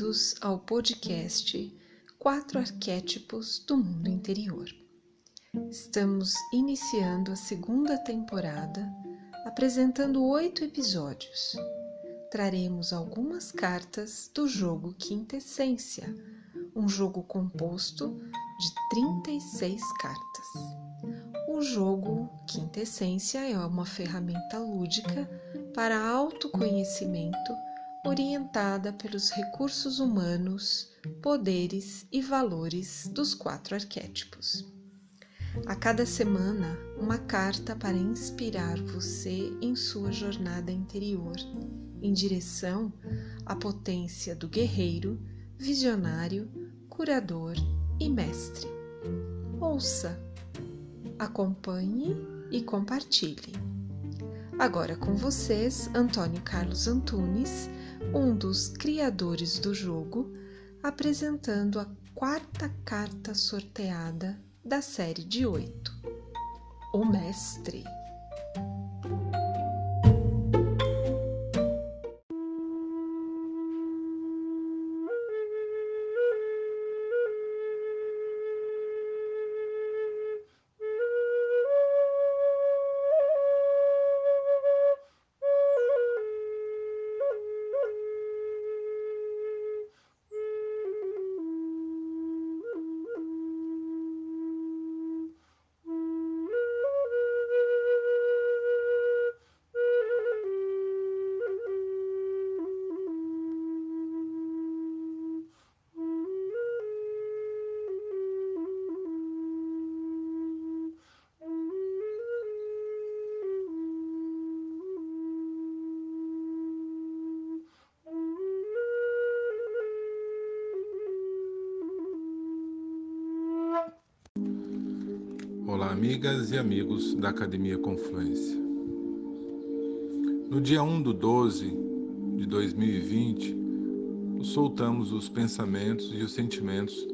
Bem-vindos ao podcast Quatro Arquétipos do Mundo Interior. Estamos iniciando a segunda temporada, apresentando oito episódios. Traremos algumas cartas do jogo Quintessência, um jogo composto de 36 cartas. O jogo Quintessência é uma ferramenta lúdica para autoconhecimento orientada pelos recursos humanos, poderes e valores dos quatro arquétipos. A cada semana, uma carta para inspirar você em sua jornada interior, em direção à potência do guerreiro, visionário, curador e mestre. Ouça, acompanhe e compartilhe. Agora com vocês, Antônio Carlos Antunes um dos criadores do jogo, apresentando a quarta carta sorteada da série de oito: O Mestre. Olá, amigas e amigos da Academia Confluência. No dia 1 do 12 de 2020, soltamos os pensamentos e os sentimentos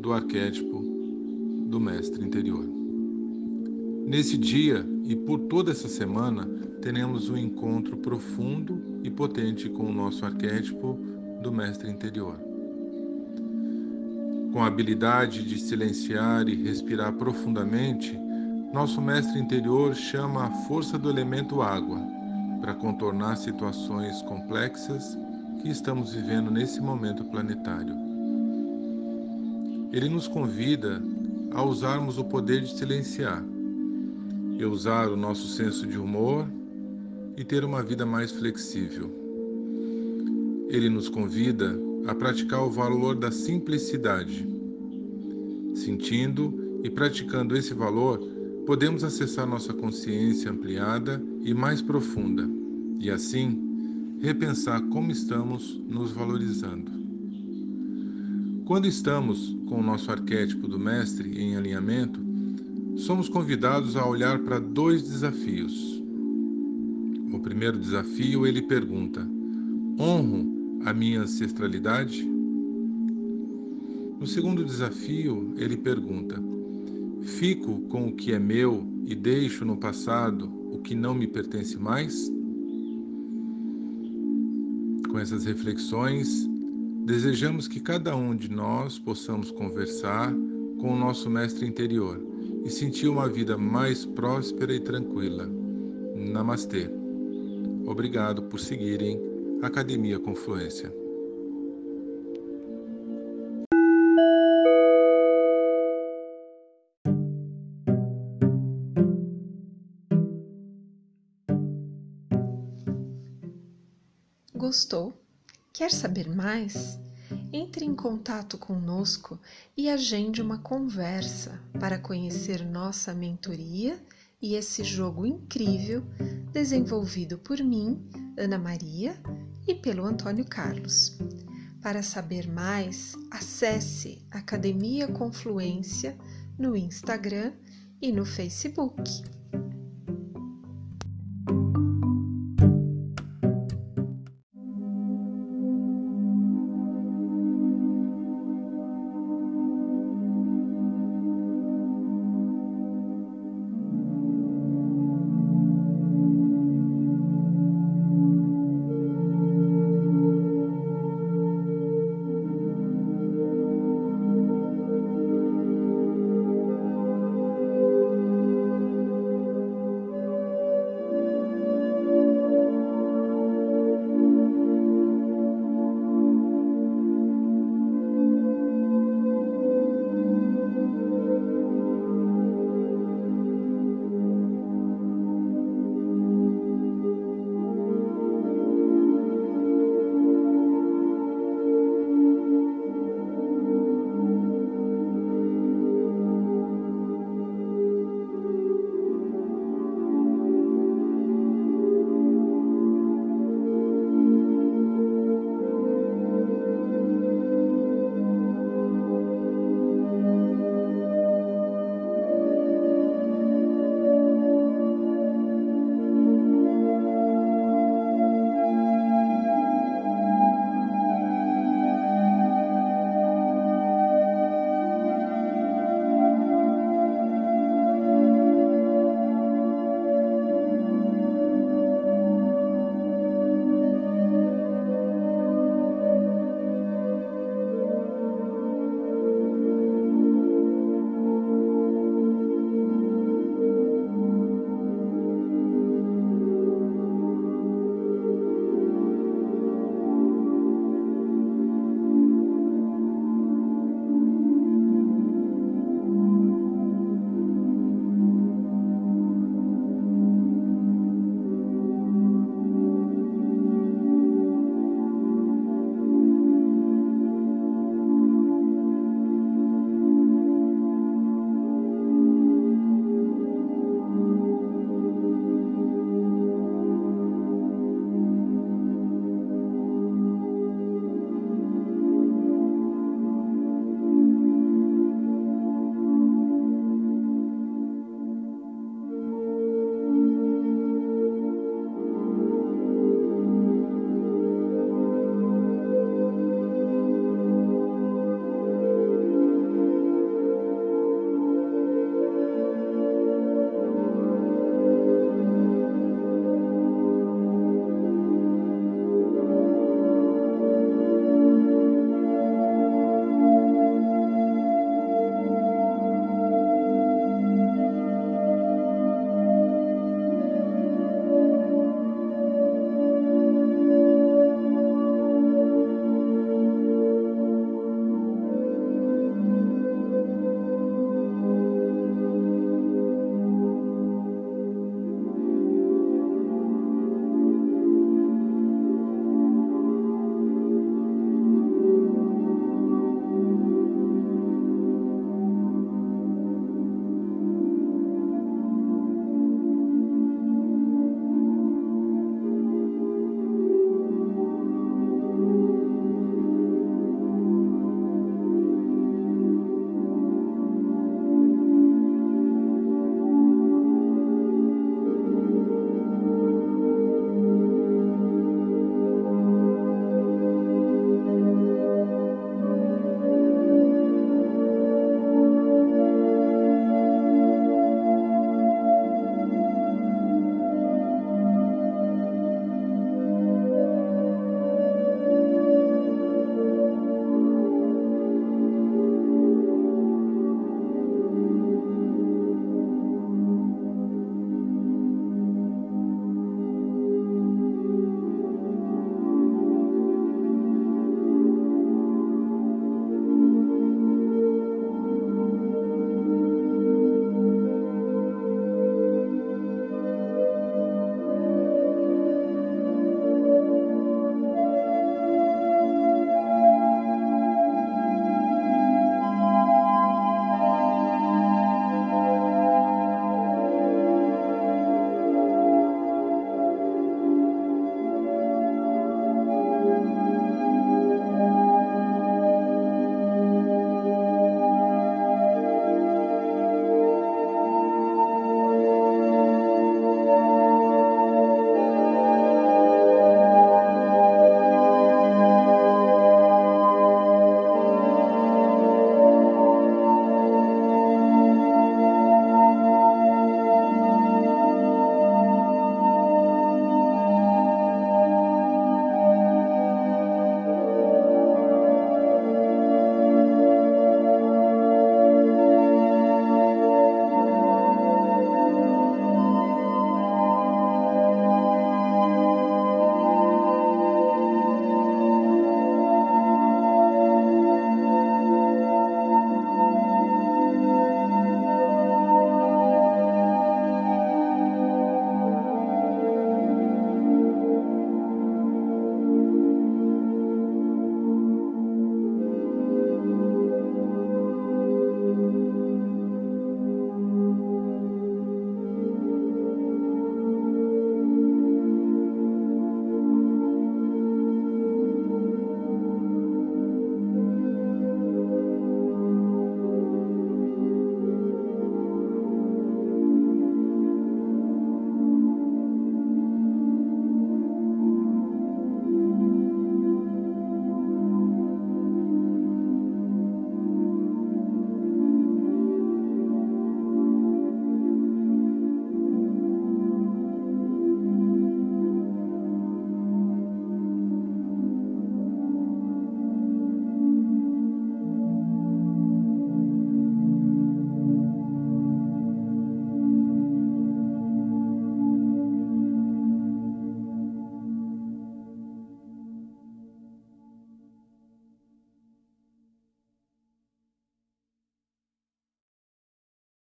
do arquétipo do Mestre Interior. Nesse dia e por toda essa semana, teremos um encontro profundo e potente com o nosso arquétipo do Mestre Interior com a habilidade de silenciar e respirar profundamente, nosso mestre interior chama a força do elemento água para contornar situações complexas que estamos vivendo nesse momento planetário. Ele nos convida a usarmos o poder de silenciar e usar o nosso senso de humor e ter uma vida mais flexível. Ele nos convida a praticar o valor da simplicidade. Sentindo e praticando esse valor, podemos acessar nossa consciência ampliada e mais profunda, e assim repensar como estamos nos valorizando. Quando estamos com o nosso arquétipo do Mestre em alinhamento, somos convidados a olhar para dois desafios. O primeiro desafio, ele pergunta: honro a minha ancestralidade? No segundo desafio, ele pergunta: Fico com o que é meu e deixo no passado o que não me pertence mais? Com essas reflexões, desejamos que cada um de nós possamos conversar com o nosso mestre interior e sentir uma vida mais próspera e tranquila. Namastê. Obrigado por seguirem Academia Confluência. Gostou? Quer saber mais? Entre em contato conosco e agende uma conversa para conhecer nossa mentoria e esse jogo incrível desenvolvido por mim, Ana Maria, e pelo Antônio Carlos. Para saber mais, acesse Academia Confluência no Instagram e no Facebook.